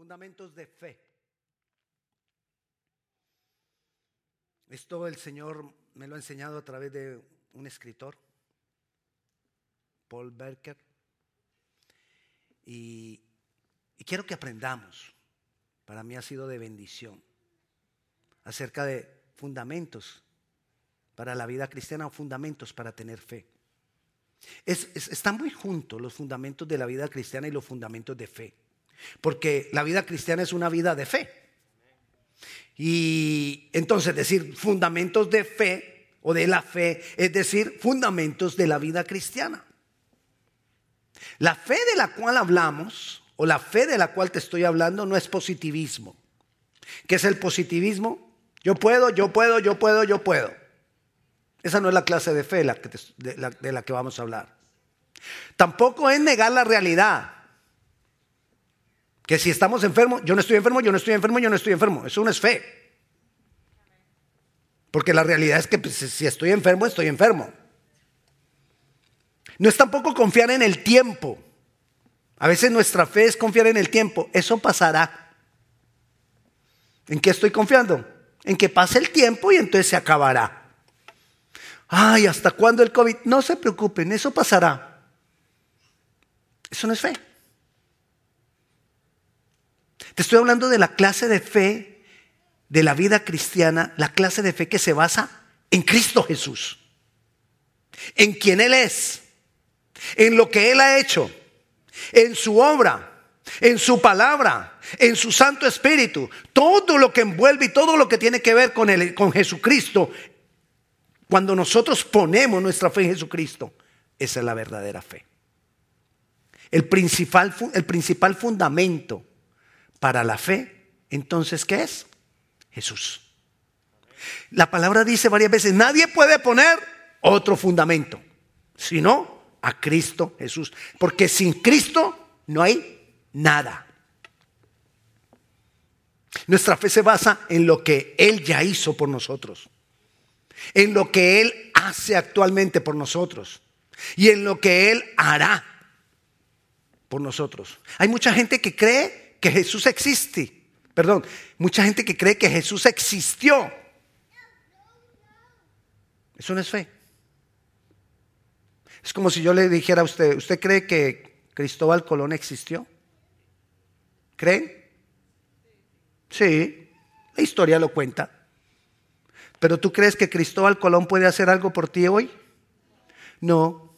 Fundamentos de fe. Esto el Señor me lo ha enseñado a través de un escritor, Paul Berker. Y, quiero que aprendamos, para mí ha sido de bendición, acerca de fundamentos para la vida cristiana o fundamentos para tener fe. están muy juntos los fundamentos de la vida cristiana y los fundamentos de fe. Porque la vida cristiana es una vida de fe. Y entonces decir fundamentos de fe o de la fe es decir fundamentos de la vida cristiana. La fe de la cual hablamos o la fe de la cual te estoy hablando no es positivismo. ¿Qué es el positivismo? Yo puedo, yo puedo, yo puedo, yo puedo. Esa no es la clase de fe de la, que vamos a hablar. Tampoco es negar la realidad. Que si estamos enfermos, yo no estoy enfermo, yo no estoy enfermo, yo no estoy enfermo. Eso no es fe. Porque la realidad es que pues, si estoy enfermo, estoy enfermo. No es tampoco confiar en el tiempo. A veces nuestra fe es confiar en el tiempo. Eso pasará. ¿En qué estoy confiando? En que pase el tiempo y entonces se acabará. Ay, ¿hasta cuándo el COVID? No se preocupen, eso pasará. Eso no es fe. Estoy hablando de la clase de fe de la vida cristiana, la clase de fe que se basa en Cristo Jesús, en quien Él es, en lo que Él ha hecho, en su obra, en su palabra, en su Santo Espíritu, todo lo que envuelve y todo lo que tiene que ver con, el, con Jesucristo. Cuando nosotros ponemos nuestra fe en Jesucristo, esa es la verdadera fe. El principal, el principal fundamento para la fe, entonces, ¿qué es? Jesús. La palabra dice varias veces, nadie puede poner otro fundamento, sino a Cristo Jesús. Porque sin Cristo no hay nada. Nuestra fe se basa en lo que Él ya hizo por nosotros, en lo que Él hace actualmente por nosotros y en lo que Él hará por nosotros. Hay mucha gente que cree que Jesús existe. Perdón, mucha gente que cree que Jesús existió. Eso no es fe. Es como si yo le dijera a usted, ¿usted cree que Cristóbal Colón existió? ¿Cree? Sí, la historia lo cuenta. Pero ¿tú crees que Cristóbal Colón puede hacer algo por ti hoy? No.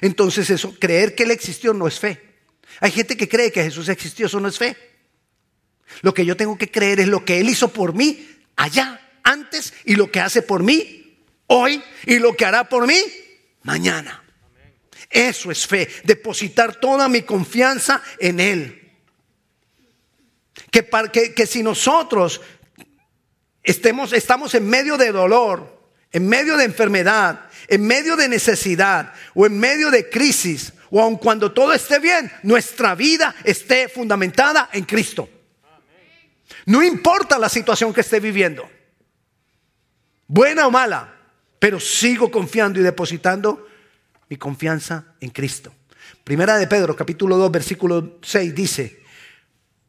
Entonces eso, creer que él existió no es fe. Hay gente que cree que Jesús existió, eso no es fe. Lo que yo tengo que creer es lo que Él hizo por mí allá, antes, y lo que hace por mí hoy, y lo que hará por mí mañana. Eso es fe, depositar toda mi confianza en Él. Que, que, que si nosotros estemos, estamos en medio de dolor, en medio de enfermedad, en medio de necesidad o en medio de crisis, o aun cuando todo esté bien, nuestra vida esté fundamentada en Cristo. No importa la situación que esté viviendo, buena o mala, pero sigo confiando y depositando mi confianza en Cristo. Primera de Pedro, capítulo 2, versículo 6 dice,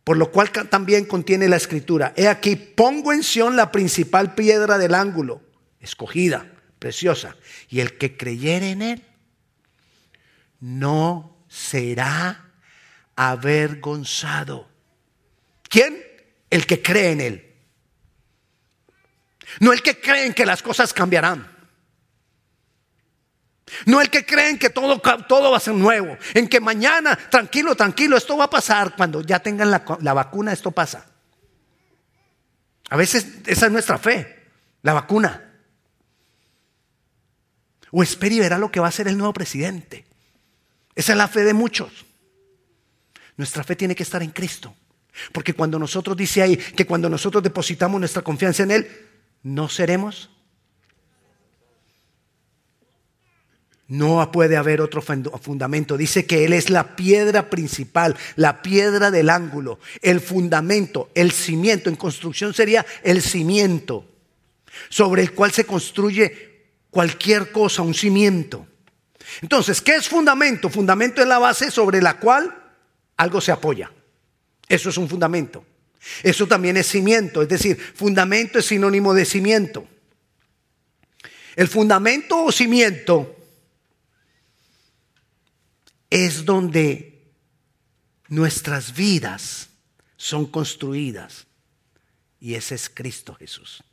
por lo cual también contiene la escritura, he aquí, pongo en Sión la principal piedra del ángulo, escogida, preciosa, y el que creyere en él no será avergonzado. ¿Quién? El que cree en Él. No el que cree en que las cosas cambiarán. No el que cree en que todo, todo va a ser nuevo. En que mañana, tranquilo, tranquilo, esto va a pasar. Cuando ya tengan la, la vacuna, esto pasa. A veces esa es nuestra fe, la vacuna. O espera y verá lo que va a hacer el nuevo presidente. Esa es la fe de muchos. Nuestra fe tiene que estar en Cristo. Porque cuando nosotros dice ahí que cuando nosotros depositamos nuestra confianza en Él, no seremos. No puede haber otro fundamento. Dice que Él es la piedra principal, la piedra del ángulo, el fundamento, el cimiento. En construcción sería el cimiento sobre el cual se construye cualquier cosa, un cimiento. Entonces, ¿qué es fundamento? Fundamento es la base sobre la cual algo se apoya. Eso es un fundamento. Eso también es cimiento, es decir, fundamento es sinónimo de cimiento. El fundamento o cimiento es donde nuestras vidas son construidas y ese es Cristo Jesús.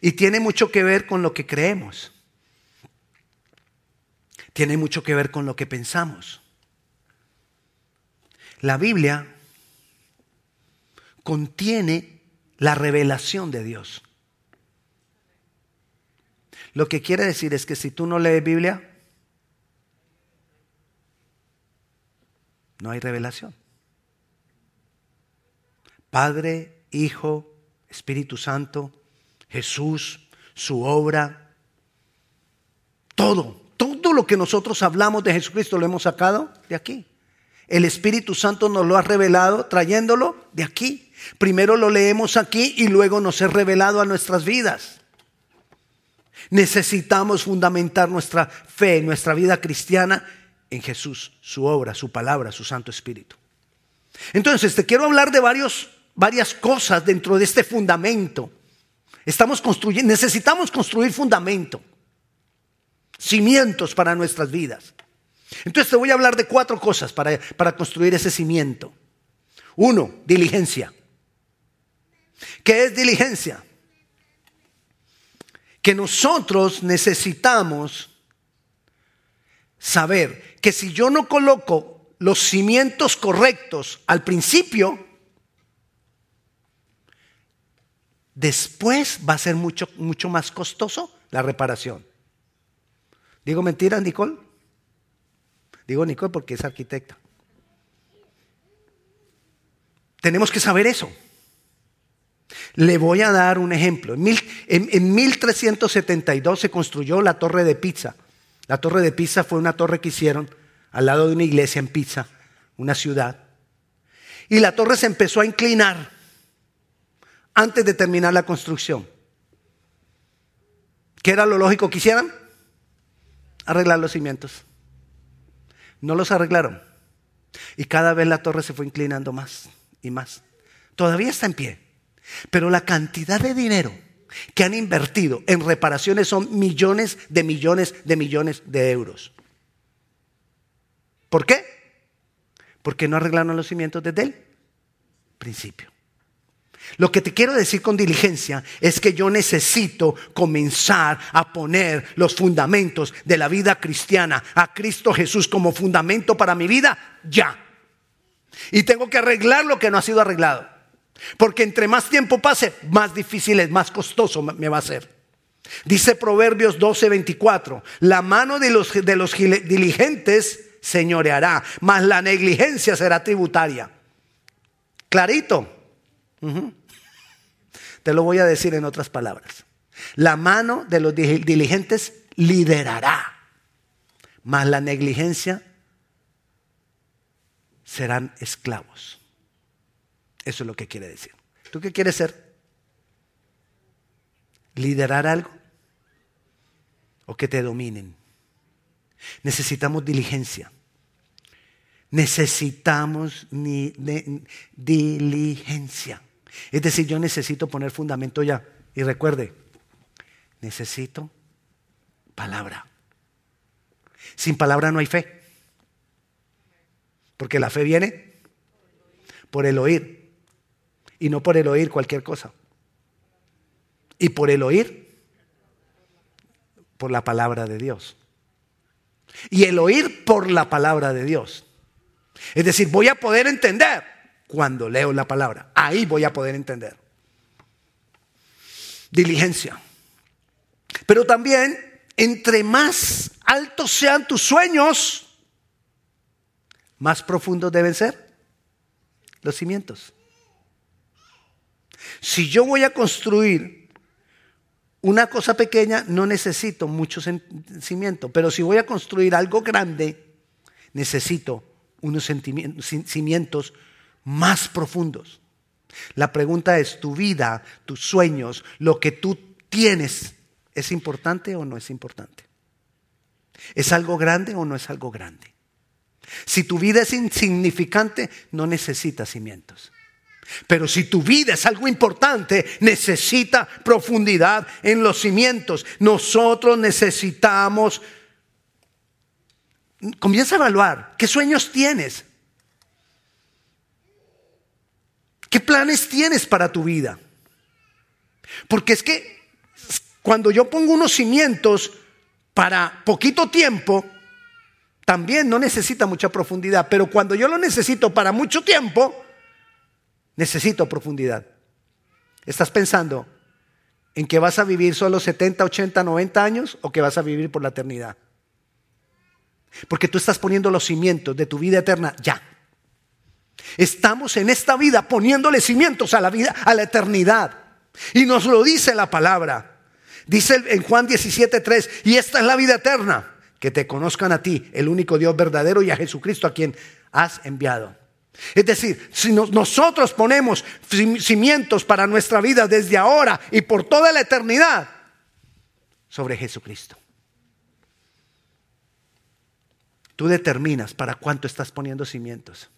Y tiene mucho que ver con lo que creemos. Tiene mucho que ver con lo que pensamos. La Biblia contiene la revelación de Dios. Lo que quiere decir es que si tú no lees Biblia, no hay revelación. Padre, Hijo, Espíritu Santo, Jesús, su obra, todo, lo que nosotros hablamos de Jesucristo lo hemos sacado de aquí. El Espíritu Santo nos lo ha revelado trayéndolo de aquí. Primero lo leemos aquí y luego nos es revelado a nuestras vidas. Necesitamos fundamentar nuestra fe, nuestra vida cristiana en Jesús, su obra, su palabra, su Santo Espíritu. Entonces, te quiero hablar de varias cosas dentro de este fundamento. Estamos construyendo, necesitamos construir fundamento, cimientos para nuestras vidas. Entonces te voy a hablar de cuatro cosas para, para construir ese cimiento. Uno, diligencia. ¿Qué es diligencia? Que nosotros necesitamos saber que si yo no coloco los cimientos correctos al principio, después va a ser mucho, mucho más costoso la reparación. ¿Digo mentira, Nicole? Digo Nicole porque es arquitecta. Tenemos que saber eso. Le voy a dar un ejemplo. En, en, 1372 se construyó la Torre de Pizza. La Torre de Pizza fue una torre que hicieron al lado de una iglesia en Pizza, una ciudad. Y la torre se empezó a inclinar antes de terminar la construcción. ¿Qué era lo lógico que hicieran? Arreglar los cimientos. No los arreglaron. Y cada vez la torre se fue inclinando más y más. Todavía está en pie. Pero la cantidad de dinero que han invertido en reparaciones son millones de millones de millones de euros. ¿Por qué? Porque no arreglaron los cimientos desde el principio. Lo que te quiero decir con diligencia es que yo necesito comenzar a poner los fundamentos de la vida cristiana a Cristo Jesús como fundamento para mi vida ya. Y tengo que arreglar lo que no ha sido arreglado. Porque entre más tiempo pase, más difícil es, más costoso me va a ser. Dice Proverbios 12:24, la mano de los, de los diligentes señoreará, mas la negligencia será tributaria. Clarito. Te lo voy a decir en otras palabras. La mano de los diligentes liderará, mas la negligencia serán esclavos. Eso es lo que quiere decir. ¿Tú qué quieres ser? ¿Liderar algo? ¿O que te dominen? Necesitamos diligencia. Necesitamos diligencia. Es decir, yo necesito poner fundamento ya. Y recuerde, necesito palabra. Sin palabra no hay fe. Porque la fe viene por el oír. Y no por el oír cualquier cosa. Y por el oír, por la palabra de Dios. Y el oír por la palabra de Dios. Es decir, voy a poder entender cuando leo la palabra. Ahí voy a poder entender. Diligencia. Pero también, entre más altos sean tus sueños, más profundos deben ser los cimientos. Si yo voy a construir una cosa pequeña, no necesito mucho cimiento, pero si voy a construir algo grande, necesito unos cimientos más profundos. La pregunta es, ¿tu vida, tus sueños, lo que tú tienes, es importante o no es importante? ¿Es algo grande o no es algo grande? Si tu vida es insignificante, no necesitas cimientos. Pero si tu vida es algo importante, necesita profundidad en los cimientos. Nosotros necesitamos... Comienza a evaluar qué sueños tienes. ¿Qué planes tienes para tu vida? Porque es que cuando yo pongo unos cimientos para poquito tiempo, también no necesita mucha profundidad. Pero cuando yo lo necesito para mucho tiempo, necesito profundidad. ¿Estás pensando en que vas a vivir solo 70, 80, 90 años o que vas a vivir por la eternidad? Porque tú estás poniendo los cimientos de tu vida eterna ya. Estamos en esta vida poniéndole cimientos a la vida, a la eternidad. Y nos lo dice la palabra. Dice en Juan 17:3, y esta es la vida eterna, que te conozcan a ti, el único Dios verdadero, y a Jesucristo a quien has enviado. Es decir, si nosotros ponemos cimientos para nuestra vida desde ahora y por toda la eternidad sobre Jesucristo. Tú determinas para cuánto estás poniendo cimientos.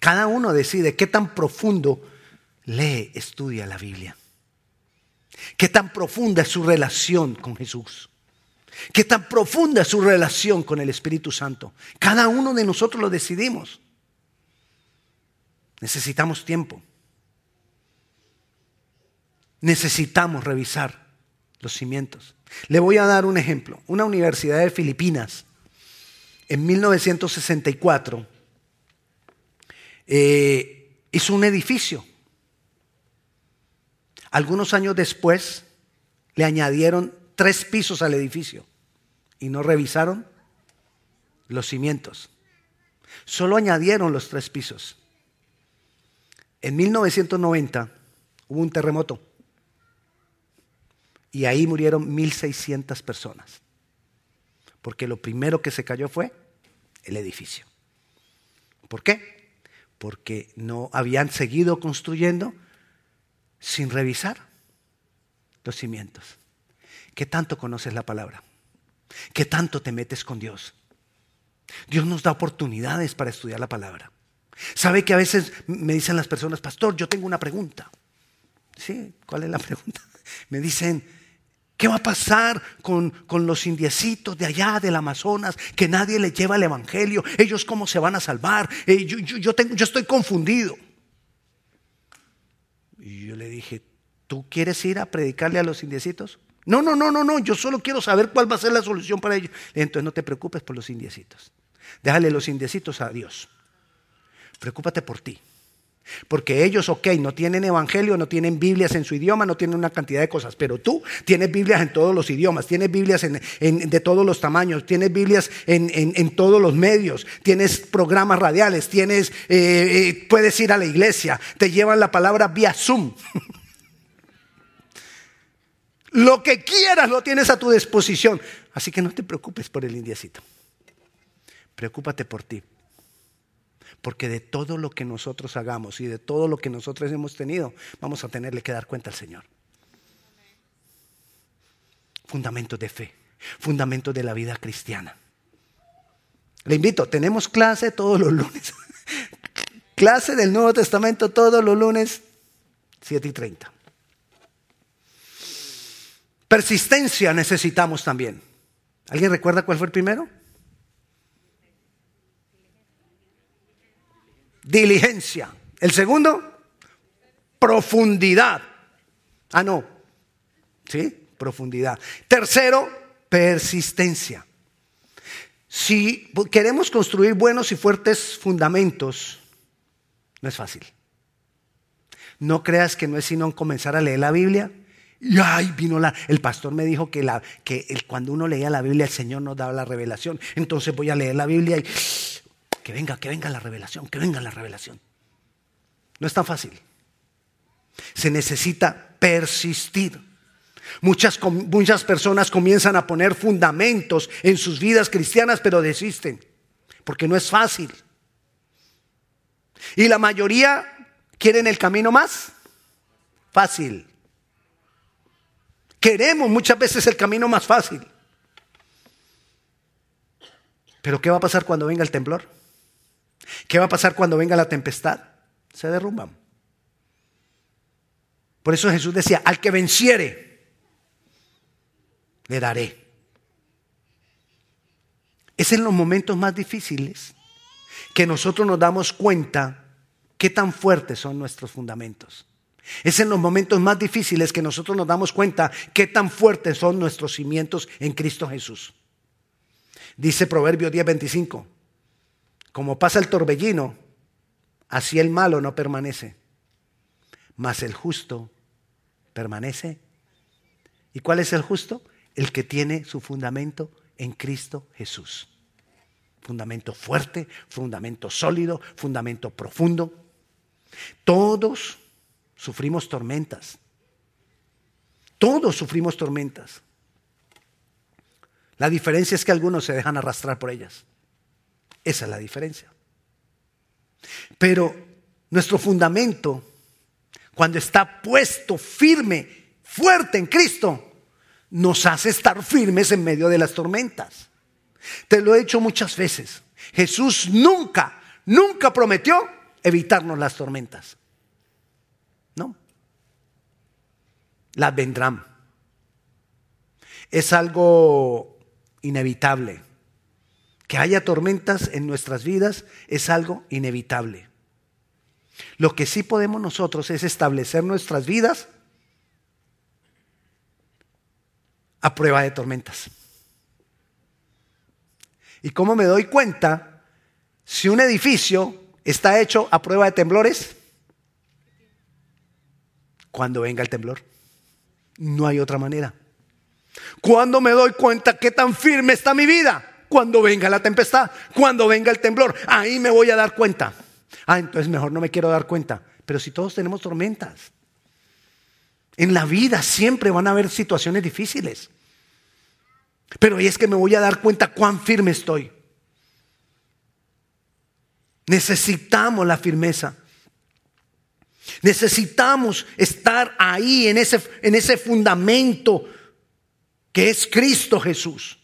Cada uno decide qué tan profundo lee, estudia la Biblia. Qué tan profunda es su relación con Jesús. Qué tan profunda es su relación con el Espíritu Santo. Cada uno de nosotros lo decidimos. Necesitamos tiempo. Necesitamos revisar los cimientos. Le voy a dar un ejemplo. Una universidad de Filipinas, en 1964, eh, hizo un edificio. Algunos años después, le añadieron tres pisos al edificio y no revisaron los cimientos. Solo añadieron los tres pisos. En 1990 hubo un terremoto y ahí murieron 1.600 personas. Porque lo primero que se cayó fue el edificio. ¿Por qué? Porque no habían seguido construyendo sin revisar los cimientos. ¿Qué tanto conoces la palabra? ¿Qué tanto te metes con Dios? Dios nos da oportunidades para estudiar la palabra. ¿Sabe que a veces me dicen las personas, pastor, yo tengo una pregunta? Sí, ¿cuál es la pregunta? Me dicen, ¿qué va a pasar con, los indiecitos de allá del Amazonas que nadie les lleva el Evangelio? ¿Ellos cómo se van a salvar? Eh, yo, yo, yo estoy confundido. Y yo le dije, ¿tú quieres ir a predicarle a los indiecitos? No, no, no, no, no, yo solo quiero saber cuál va a ser la solución para ellos. Entonces no te preocupes por los indiecitos. Déjale los indiecitos a Dios. Preocúpate por ti. Porque ellos, ok, no tienen evangelio, no tienen Biblias en su idioma, no tienen una cantidad de cosas, pero tú tienes Biblias en todos los idiomas, tienes Biblias de todos los tamaños, tienes Biblias en, todos los medios, tienes programas radiales, tienes, eh, eh, puedes ir a la iglesia, te llevan la palabra vía Zoom. Lo que quieras lo tienes a tu disposición. Así que no te preocupes por el indiecito. Preocúpate por ti. Porque de todo lo que nosotros hagamos y de todo lo que nosotros hemos tenido, vamos a tenerle que dar cuenta al Señor. Fundamento de fe, fundamento de la vida cristiana. Le invito, tenemos clase todos los lunes. clase del Nuevo Testamento todos los lunes, 7 y 30. Persistencia necesitamos también. ¿Alguien recuerda cuál fue el primero? Diligencia. El segundo, profundidad. Ah, no. ¿Sí? Profundidad. Tercero, persistencia. Si queremos construir buenos y fuertes fundamentos, no es fácil. No creas que no es sino comenzar a leer la Biblia y ay, vino la. El pastor me dijo que, la, que cuando uno leía la Biblia, el Señor nos daba la revelación. Entonces voy a leer la Biblia y que venga, que venga la revelación, que venga la revelación. No es tan fácil. Se necesita persistir. Muchas, muchas personas comienzan a poner fundamentos en sus vidas cristianas, pero desisten, porque no es fácil. Y la mayoría quieren el camino más fácil. Queremos muchas veces el camino más fácil. Pero ¿qué va a pasar cuando venga el temblor? ¿Qué va a pasar cuando venga la tempestad? Se derrumban. Por eso Jesús decía, al que venciere, le daré. Es en los momentos más difíciles que nosotros nos damos cuenta qué tan fuertes son nuestros fundamentos. Es en los momentos más difíciles que nosotros nos damos cuenta qué tan fuertes son nuestros cimientos en Cristo Jesús. Dice Proverbio 10:25, como pasa el torbellino, así el malo no permanece, mas el justo permanece. ¿Y cuál es el justo? El que tiene su fundamento en Cristo Jesús. Fundamento fuerte, fundamento sólido, fundamento profundo. Todos sufrimos tormentas. Todos sufrimos tormentas. La diferencia es que algunos se dejan arrastrar por ellas. Esa es la diferencia. Pero nuestro fundamento cuando está puesto firme, fuerte en Cristo, nos hace estar firmes en medio de las tormentas. Te lo he dicho muchas veces. Jesús nunca, nunca prometió evitarnos las tormentas. No. Las vendrán. Es algo inevitable. Que haya tormentas en nuestras vidas es algo inevitable. Lo que sí podemos nosotros es establecer nuestras vidas a prueba de tormentas. ¿Y cómo me doy cuenta si un edificio está hecho a prueba de temblores? Cuando venga el temblor. No hay otra manera. ¿Cuándo me doy cuenta qué tan firme está mi vida? Cuando venga la tempestad, cuando venga el temblor. Ahí me voy a dar cuenta. Ah, entonces mejor no me quiero dar cuenta. Pero si todos tenemos tormentas, en la vida siempre van a haber situaciones difíciles. Pero ahí es que me voy a dar cuenta cuán firme estoy. Necesitamos la firmeza. Necesitamos estar ahí en ese, en ese fundamento que es Cristo Jesús.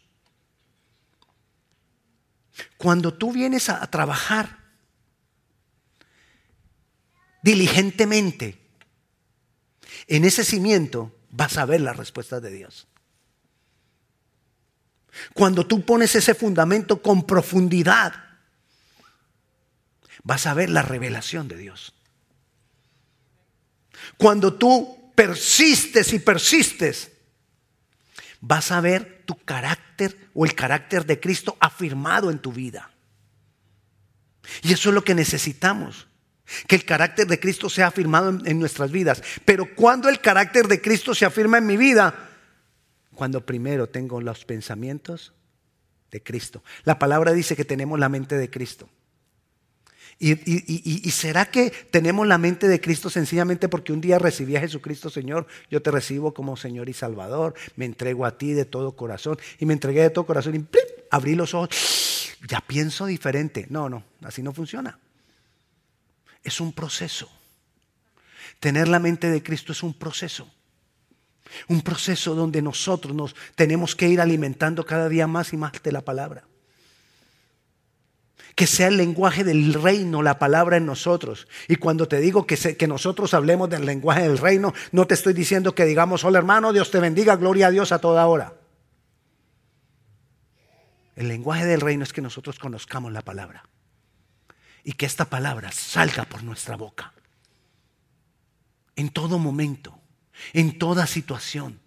Cuando tú vienes a trabajar diligentemente en ese cimiento, vas a ver las respuestas de Dios. Cuando tú pones ese fundamento con profundidad, vas a ver la revelación de Dios. Cuando tú persistes y persistes, vas a ver tu carácter o el carácter de Cristo afirmado en tu vida. Y eso es lo que necesitamos. Que el carácter de Cristo sea afirmado en, nuestras vidas. Pero cuando el carácter de Cristo se afirma en mi vida, cuando primero tengo los pensamientos de Cristo. La palabra dice que tenemos la mente de Cristo. Y, y, será que tenemos la mente de Cristo sencillamente porque un día recibí a Jesucristo Señor? Yo te recibo como Señor y Salvador, me entrego a ti de todo corazón y me entregué de todo corazón y abrí los ojos, ya pienso diferente. No, no, así no funciona es un proceso. Tener la mente de Cristo es un proceso. Un proceso donde nosotros nos tenemos que ir alimentando cada día más y más de la palabra. Que sea el lenguaje del reino la palabra en nosotros. Y cuando te digo que, que nosotros hablemos del lenguaje del reino, no te estoy diciendo que digamos, hola hermano, Dios te bendiga, gloria a Dios a toda hora. El lenguaje del reino es que nosotros conozcamos la palabra y que esta palabra salga por nuestra boca. En todo momento, en toda situación.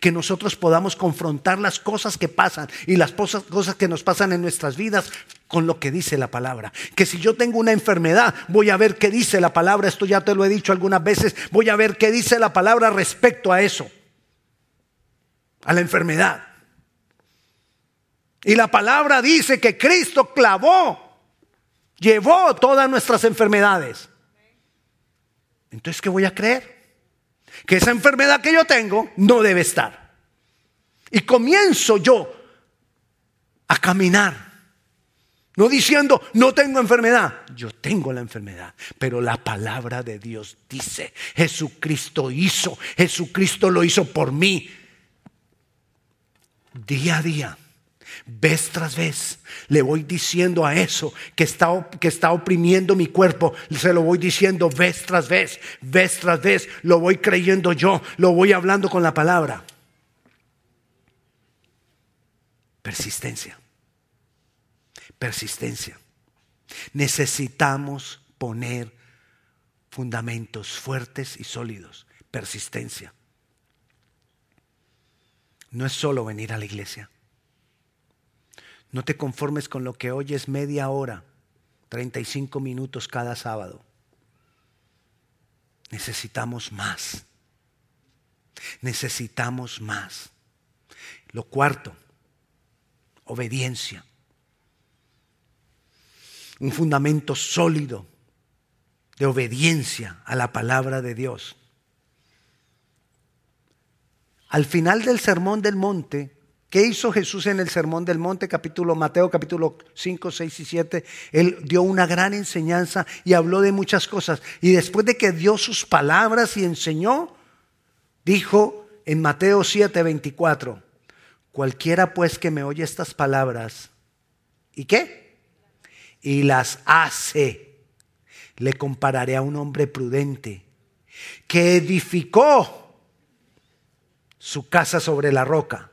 Que nosotros podamos confrontar las cosas que pasan y las cosas que nos pasan en nuestras vidas con lo que dice la palabra. Que si yo tengo una enfermedad, voy a ver qué dice la palabra. Esto ya te lo he dicho algunas veces. Voy a ver qué dice la palabra respecto a eso. A la enfermedad. Y la palabra dice que Cristo clavó Llevó todas nuestras enfermedades. Entonces, ¿qué voy a creer? Que esa enfermedad que yo tengo no debe estar. Y comienzo yo a caminar No diciendo, no tengo enfermedad. Yo tengo la enfermedad. Pero la palabra de Dios dice, Jesucristo hizo, Jesucristo lo hizo por mí. Día a día, vez tras vez, le voy diciendo a eso que está, que está oprimiendo mi cuerpo, se lo voy diciendo vez tras vez, vez tras vez, lo voy creyendo yo, lo voy hablando con la palabra. Persistencia persistencia. Necesitamos poner fundamentos fuertes y sólidos, persistencia. No es solo venir a la iglesia. No te conformes con lo que oyes media hora, 35 minutos cada sábado. Necesitamos más. Necesitamos más. Lo cuarto, obediencia un fundamento sólido de obediencia a la palabra de Dios. Al final del sermón del monte, ¿qué hizo Jesús en el sermón del monte, capítulo Mateo, capítulo 5, 6 y 7? Él dio una gran enseñanza y habló de muchas cosas. Y después de que dio sus palabras y enseñó, dijo en Mateo 7, 24, cualquiera pues que me oye estas palabras, ¿y qué? y las hace, le compararé a un hombre prudente que edificó su casa sobre la roca.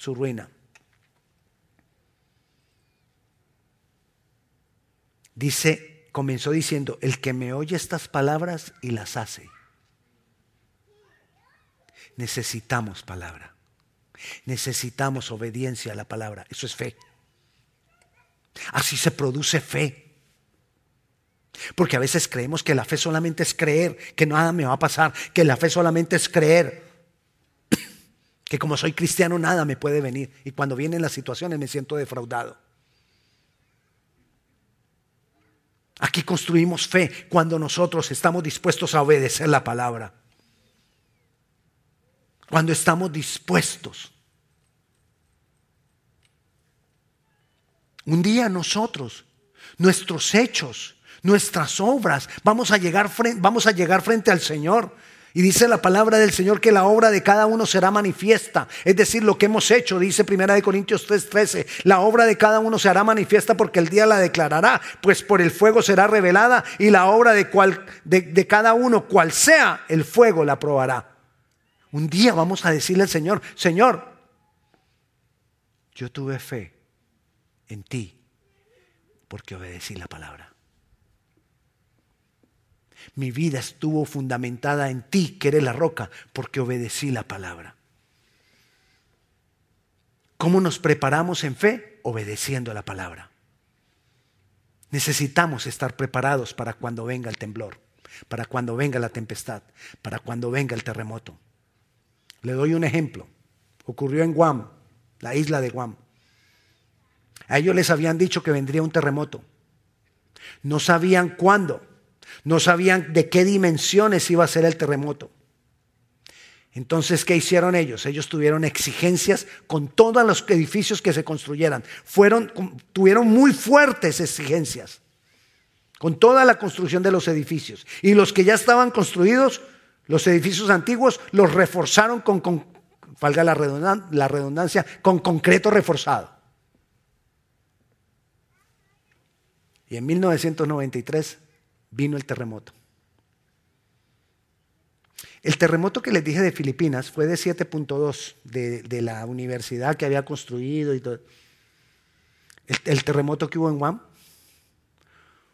su ruina. Dice, comenzó diciendo, el que me oye estas palabras y las hace necesitamos palabra. Necesitamos obediencia a la palabra. Eso es fe. Así se produce fe. Porque a veces creemos que la fe solamente es creer, que nada me va a pasar, que la fe solamente es creer, que como soy cristiano nada me puede venir. Y cuando vienen las situaciones me siento defraudado. Aquí construimos fe cuando nosotros estamos dispuestos a obedecer la palabra cuando estamos dispuestos. Un día nosotros, nuestros hechos, nuestras obras, vamos a llegar, vamos a llegar frente al Señor. Y dice la palabra del Señor que la obra de cada uno será manifiesta. Es decir, lo que hemos hecho, dice Primera de Corintios 3:13, la obra de cada uno se hará manifiesta porque el día la declarará, pues por el fuego será revelada y la obra de, de cada uno, cual sea el fuego, la probará. Un día vamos a decirle al Señor, Señor, yo tuve fe en ti porque obedecí la palabra. Mi vida estuvo fundamentada en ti, que eres la roca, porque obedecí la palabra. ¿Cómo nos preparamos en fe? Obedeciendo la palabra. Necesitamos estar preparados para cuando venga el temblor, para cuando venga la tempestad, para cuando venga el terremoto. Le doy un ejemplo. Ocurrió en Guam, la isla de Guam. A ellos les habían dicho que vendría un terremoto. No sabían cuándo. No sabían de qué dimensiones iba a ser el terremoto. Entonces, ¿qué hicieron ellos? Ellos tuvieron exigencias con todos los edificios que se construyeran. Fueron, tuvieron muy fuertes exigencias con toda la construcción de los edificios. Y los que ya estaban construidos los edificios antiguos los reforzaron con, valga la redundancia, con concreto reforzado. Y en 1993 vino el terremoto. El terremoto que les dije de Filipinas fue de 7.2 de, la universidad que había construido y todo. El, el terremoto que hubo en Guam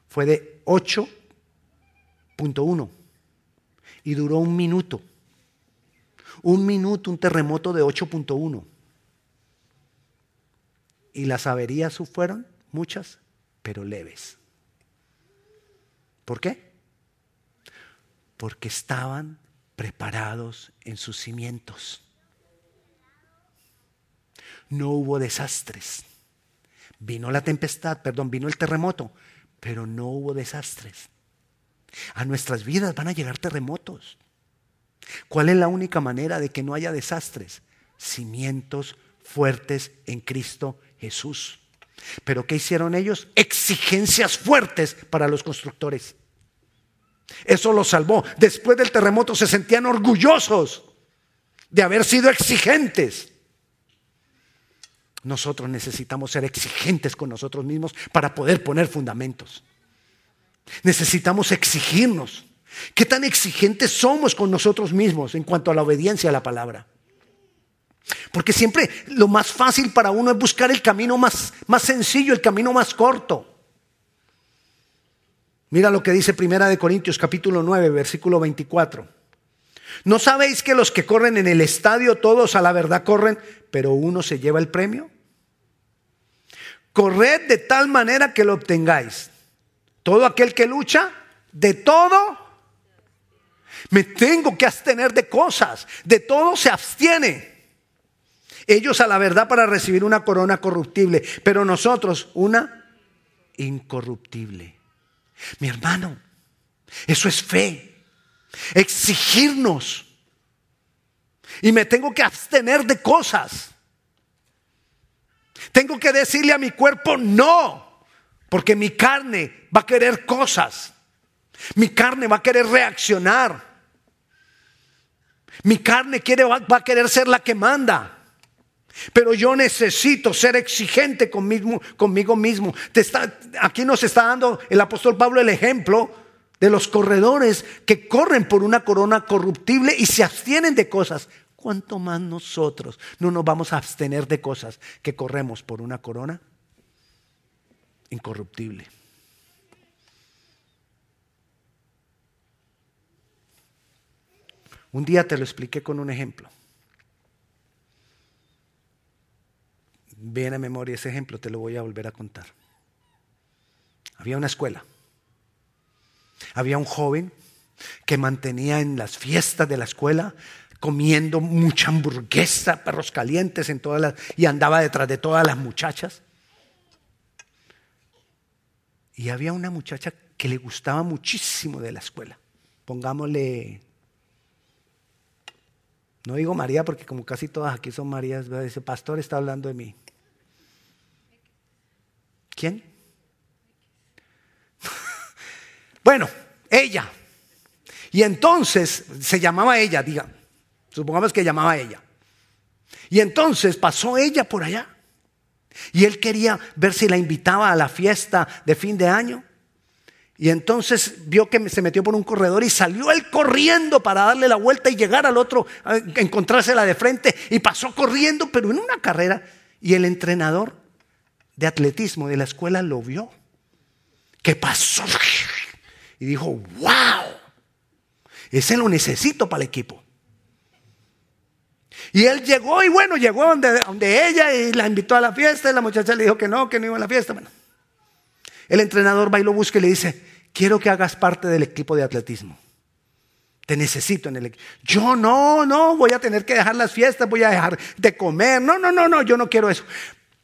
fue de 8.1 y duró un minuto. Un minuto, un terremoto de 8.1. Y las averías fueron muchas, pero leves. ¿Por qué? Porque estaban preparados en sus cimientos. No hubo desastres. Vino la tempestad, perdón, vino el terremoto, pero no hubo desastres. A nuestras vidas van a llegar terremotos. ¿Cuál es la única manera de que no haya desastres? Cimientos fuertes en Cristo Jesús. Pero ¿qué hicieron ellos? Exigencias fuertes para los constructores. Eso los salvó. Después del terremoto se sentían orgullosos de haber sido exigentes. Nosotros necesitamos ser exigentes con nosotros mismos para poder poner fundamentos. Necesitamos exigirnos. ¿Qué tan exigentes somos con nosotros mismos en cuanto a la obediencia a la palabra? Porque siempre lo más fácil para uno es buscar el camino más, más sencillo, el camino más corto. Mira lo que dice Primera de Corintios capítulo 9, versículo 24. ¿No sabéis que los que corren en el estadio todos a la verdad corren, pero uno se lleva el premio? Corred de tal manera que lo obtengáis. Todo aquel que lucha, de todo, me tengo que abstener de cosas, de todo se abstiene. Ellos a la verdad para recibir una corona corruptible, pero nosotros una incorruptible. Mi hermano, eso es fe. Exigirnos. Y me tengo que abstener de cosas. Tengo que decirle a mi cuerpo no, porque mi carne va a querer cosas. Mi carne va a querer reaccionar. Mi carne quiere, va a querer ser la que manda. Pero yo necesito ser exigente conmigo, mismo. aquí nos está dando el apóstol Pablo el ejemplo de los corredores que corren por una corona corruptible y se abstienen de cosas. ¿Cuánto más nosotros no nos vamos a abstener de cosas que corremos por una corona incorruptible? Un día te lo expliqué con un ejemplo. Viene a memoria ese ejemplo, te lo voy a volver a contar. Había una escuela. Había un joven que mantenía en las fiestas de la escuela comiendo mucha hamburguesa, perros calientes en todas las y andaba detrás de todas las muchachas. Y había una muchacha que le gustaba muchísimo de la escuela. Pongámosle no digo María porque como casi todas aquí son Marías, dice, pastor está hablando de mí. ¿Quién? bueno, ella. Y entonces se llamaba ella, diga. Supongamos que llamaba ella. Y entonces pasó ella por allá. Y él quería ver si la invitaba a la fiesta de fin de año. Y entonces vio que se metió por un corredor y salió él corriendo para darle la vuelta y llegar al otro, encontrársela de frente. Y pasó corriendo, pero en una carrera. Y el entrenador de atletismo de la escuela lo vio. ¿Qué pasó? Y dijo, wow, ese lo necesito para el equipo. Y él llegó y bueno, llegó donde, donde ella y la invitó a la fiesta y la muchacha le dijo que no, que no iba a la fiesta. Bueno, el entrenador va y lo busca y le dice, quiero que hagas parte del equipo de atletismo. Te necesito en el equipo. Yo no, no, voy a tener que dejar las fiestas, voy a dejar de comer. No, no, no, no, yo no quiero eso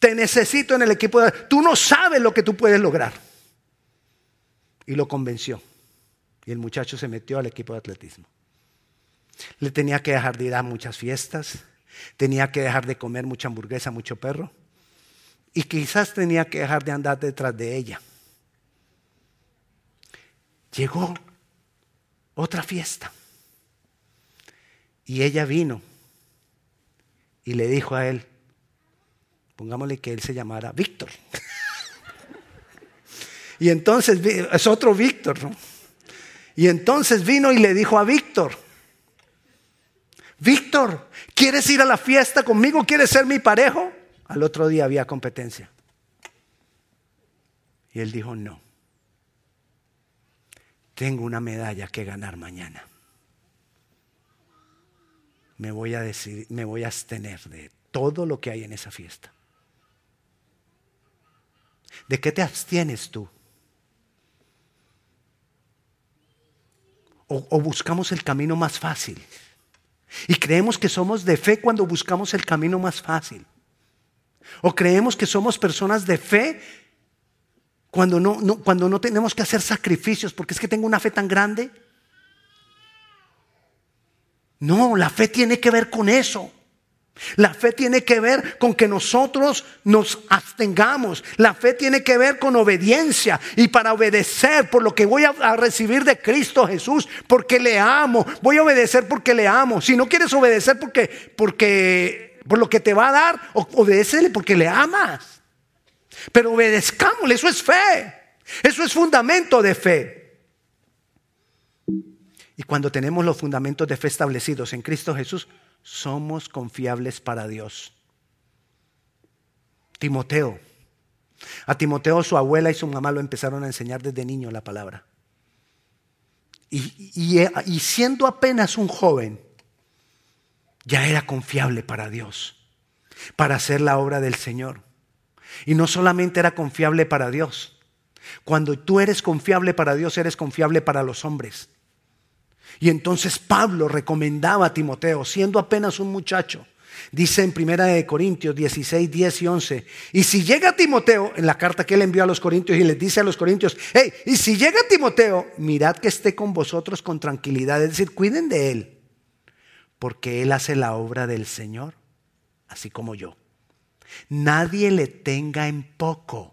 te necesito en el equipo. De... Tú no sabes lo que tú puedes lograr. Y lo convenció. Y el muchacho se metió al equipo de atletismo. Le tenía que dejar de ir a muchas fiestas, tenía que dejar de comer mucha hamburguesa, mucho perro. Y quizás tenía que dejar de andar detrás de ella. Llegó otra fiesta. Y ella vino y le dijo a él, Pongámosle que él se llamara Víctor. y entonces es otro Víctor, ¿no? Y entonces vino y le dijo a Víctor, Víctor, ¿quieres ir a la fiesta conmigo? ¿Quieres ser mi parejo? Al otro día había competencia. Y él dijo, no, tengo una medalla que ganar mañana. Me voy a, decir, me voy a abstener de todo lo que hay en esa fiesta. ¿De qué te abstienes tú? O, buscamos el camino más fácil. Y creemos que somos de fe cuando buscamos el camino más fácil. O creemos que somos personas de fe cuando no, cuando no tenemos que hacer sacrificios porque es que tengo una fe tan grande. No, la fe tiene que ver con eso. La fe tiene que ver con que nosotros nos abstengamos. La fe tiene que ver con obediencia. Y para obedecer por lo que voy a, recibir de Cristo Jesús, porque le amo. Voy a obedecer porque le amo. Si no quieres obedecer porque, porque por lo que te va a dar, obedécele porque le amas. Pero obedezcámosle, eso es fe. Eso es fundamento de fe. Y cuando tenemos los fundamentos de fe establecidos en Cristo Jesús, somos confiables para Dios. Timoteo. A Timoteo su abuela y su mamá lo empezaron a enseñar desde niño la palabra. Y, y siendo apenas un joven, ya era confiable para Dios, para hacer la obra del Señor. Y no solamente era confiable para Dios. Cuando tú eres confiable para Dios, eres confiable para los hombres. Y entonces Pablo recomendaba a Timoteo, siendo apenas un muchacho, dice en Primera de Corintios 16, 10 y 11, y si llega Timoteo, en la carta que él envió a los Corintios y les dice a los Corintios, hey, y si llega Timoteo, mirad que esté con vosotros con tranquilidad, es decir, cuiden de él, porque él hace la obra del Señor, así como yo. Nadie le tenga en poco.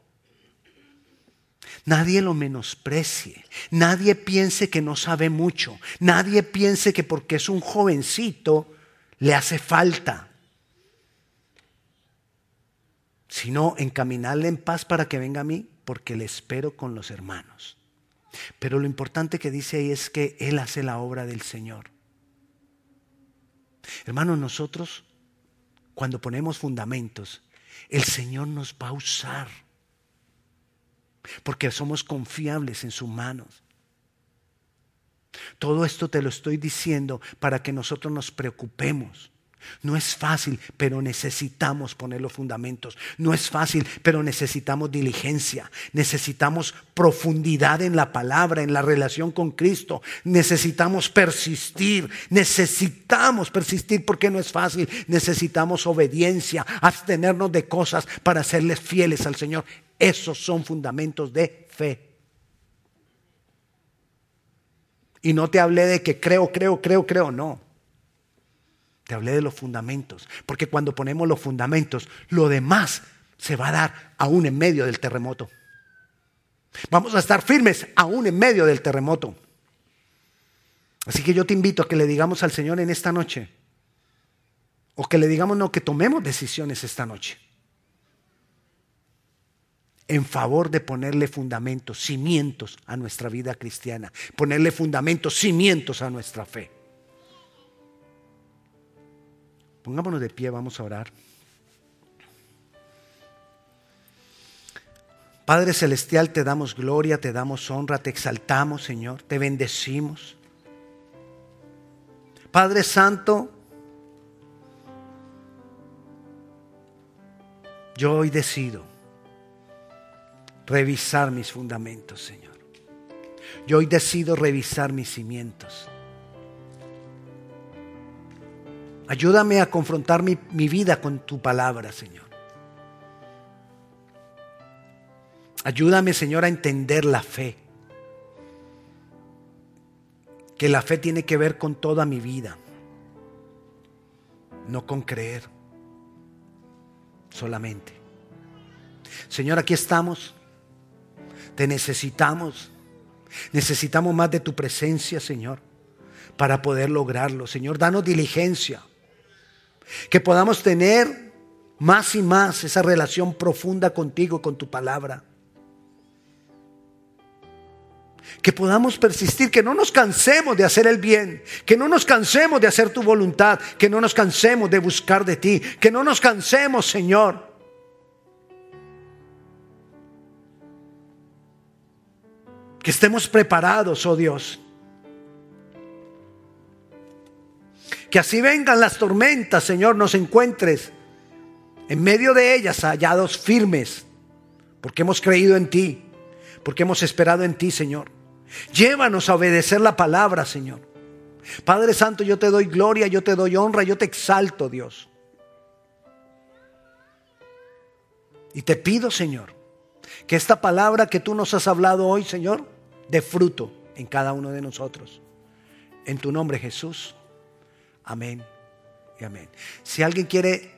Nadie lo menosprecie. Nadie piense que no sabe mucho. Nadie piense que porque es un jovencito le hace falta. Sino encaminarle en paz para que venga a mí, porque le espero con los hermanos. Pero lo importante que dice ahí es que Él hace la obra del Señor. Hermanos, nosotros, cuando ponemos fundamentos, el Señor nos va a usar. Porque somos confiables en sus manos. Todo esto te lo estoy diciendo para que nosotros nos preocupemos no es fácil, pero necesitamos poner los fundamentos. No es fácil, pero necesitamos diligencia. Necesitamos profundidad en la palabra, en la relación con Cristo. Necesitamos persistir. Necesitamos persistir porque no es fácil. Necesitamos obediencia, abstenernos de cosas para serles fieles al Señor. Esos son fundamentos de fe. Y no te hablé de que creo, creo, creo, creo. No. Te hablé de los fundamentos, porque cuando ponemos los fundamentos, lo demás se va a dar aún en medio del terremoto. Vamos a estar firmes aún en medio del terremoto. Así que yo te invito a que le digamos al Señor en esta noche, o que le digamos no, que tomemos decisiones esta noche, en favor de ponerle fundamentos, cimientos a nuestra vida cristiana, ponerle fundamentos, cimientos a nuestra fe. Pongámonos de pie, vamos a orar. Padre Celestial, te damos gloria, te damos honra, te exaltamos, Señor, te bendecimos. Padre Santo, yo hoy decido revisar mis fundamentos, Señor. Yo hoy decido revisar mis cimientos. Ayúdame a confrontar mi, vida con tu palabra, Señor. Ayúdame, Señor, a entender la fe. Que la fe tiene que ver con toda mi vida, no con creer solamente. Señor, aquí estamos. Te necesitamos. Necesitamos más de tu presencia, Señor, para poder lograrlo. Señor, danos diligencia. Que podamos tener más y más esa relación profunda contigo, con tu palabra. Que podamos persistir, que no nos cansemos de hacer el bien, que no nos cansemos de hacer tu voluntad, que no nos cansemos de buscar de ti, que no nos cansemos, Señor. Que estemos preparados, oh Dios Que así vengan las tormentas, Señor, nos encuentres en medio de ellas hallados firmes, porque hemos creído en ti, porque hemos esperado en ti, Señor. Llévanos a obedecer la palabra, Señor. Padre Santo, yo te doy gloria, yo te doy honra, yo te exalto, Dios. Y te pido, Señor, que esta palabra que tú nos has hablado hoy, Señor, dé fruto en cada uno de nosotros. En tu nombre, Jesús. Amén y amén. Si alguien quiere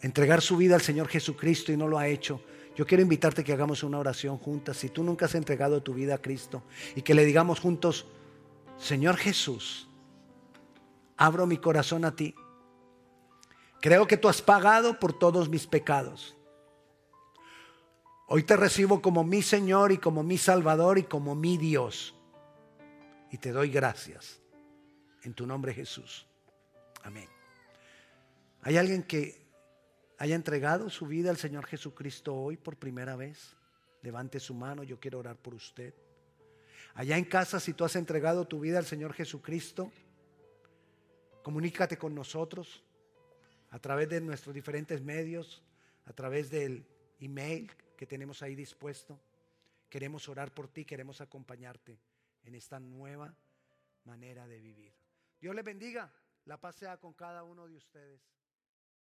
entregar su vida al Señor Jesucristo y no lo ha hecho, yo quiero invitarte que hagamos una oración juntas. Si tú nunca has entregado tu vida a Cristo y que le digamos juntos, Señor Jesús, abro mi corazón a ti. Creo que tú has pagado por todos mis pecados. Hoy te recibo como mi Señor y como mi Salvador y como mi Dios. Y te doy gracias. En tu nombre Jesús. Amén. ¿Hay alguien que haya entregado su vida al Señor Jesucristo hoy por primera vez? Levante su mano, yo quiero orar por usted. Allá en casa, si tú has entregado tu vida al Señor Jesucristo, comunícate con nosotros a través de nuestros diferentes medios, a través del email que tenemos ahí dispuesto. Queremos orar por ti, queremos acompañarte en esta nueva manera de vivir. Dios les bendiga, la paz sea con cada uno de ustedes.